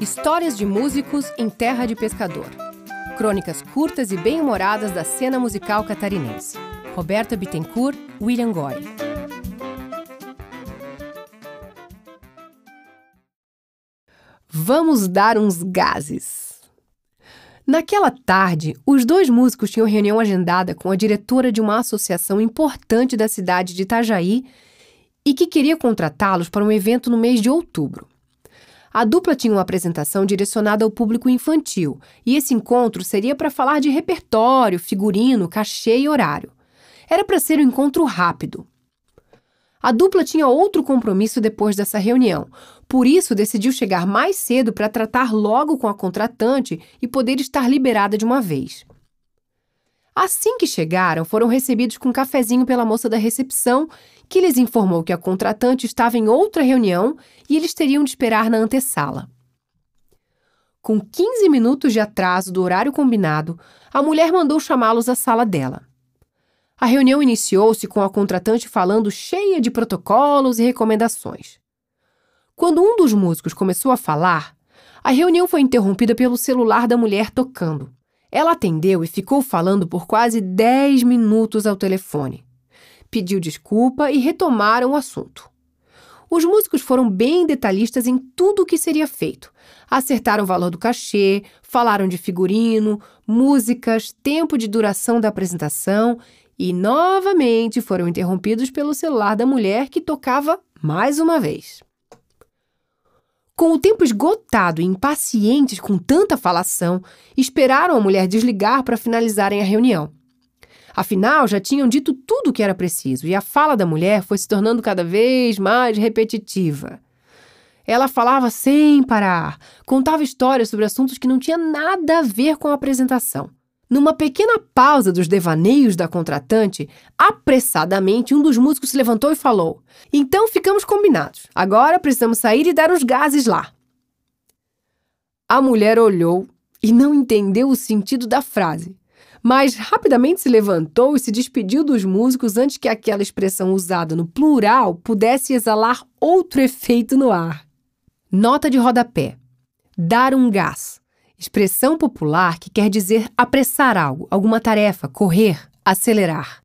Histórias de músicos em terra de pescador. Crônicas curtas e bem-humoradas da cena musical catarinense. Roberta Bittencourt, William Goy. Vamos dar uns gases. Naquela tarde, os dois músicos tinham reunião agendada com a diretora de uma associação importante da cidade de Itajaí e que queria contratá-los para um evento no mês de outubro. A dupla tinha uma apresentação direcionada ao público infantil, e esse encontro seria para falar de repertório, figurino, cachê e horário. Era para ser um encontro rápido. A dupla tinha outro compromisso depois dessa reunião, por isso decidiu chegar mais cedo para tratar logo com a contratante e poder estar liberada de uma vez. Assim que chegaram, foram recebidos com um cafezinho pela moça da recepção, que lhes informou que a contratante estava em outra reunião e eles teriam de esperar na antessala. Com 15 minutos de atraso do horário combinado, a mulher mandou chamá-los à sala dela. A reunião iniciou-se com a contratante falando cheia de protocolos e recomendações. Quando um dos músicos começou a falar, a reunião foi interrompida pelo celular da mulher tocando. Ela atendeu e ficou falando por quase 10 minutos ao telefone. Pediu desculpa e retomaram o assunto. Os músicos foram bem detalhistas em tudo o que seria feito. Acertaram o valor do cachê, falaram de figurino, músicas, tempo de duração da apresentação e novamente foram interrompidos pelo celular da mulher que tocava mais uma vez. Com o tempo esgotado e impacientes com tanta falação, esperaram a mulher desligar para finalizarem a reunião. Afinal, já tinham dito tudo o que era preciso e a fala da mulher foi se tornando cada vez mais repetitiva. Ela falava sem parar, contava histórias sobre assuntos que não tinham nada a ver com a apresentação. Numa pequena pausa dos devaneios da contratante, apressadamente um dos músicos se levantou e falou: Então ficamos combinados. Agora precisamos sair e dar os gases lá. A mulher olhou e não entendeu o sentido da frase, mas rapidamente se levantou e se despediu dos músicos antes que aquela expressão usada no plural pudesse exalar outro efeito no ar. Nota de rodapé: dar um gás expressão popular que quer dizer apressar algo, alguma tarefa, correr, acelerar.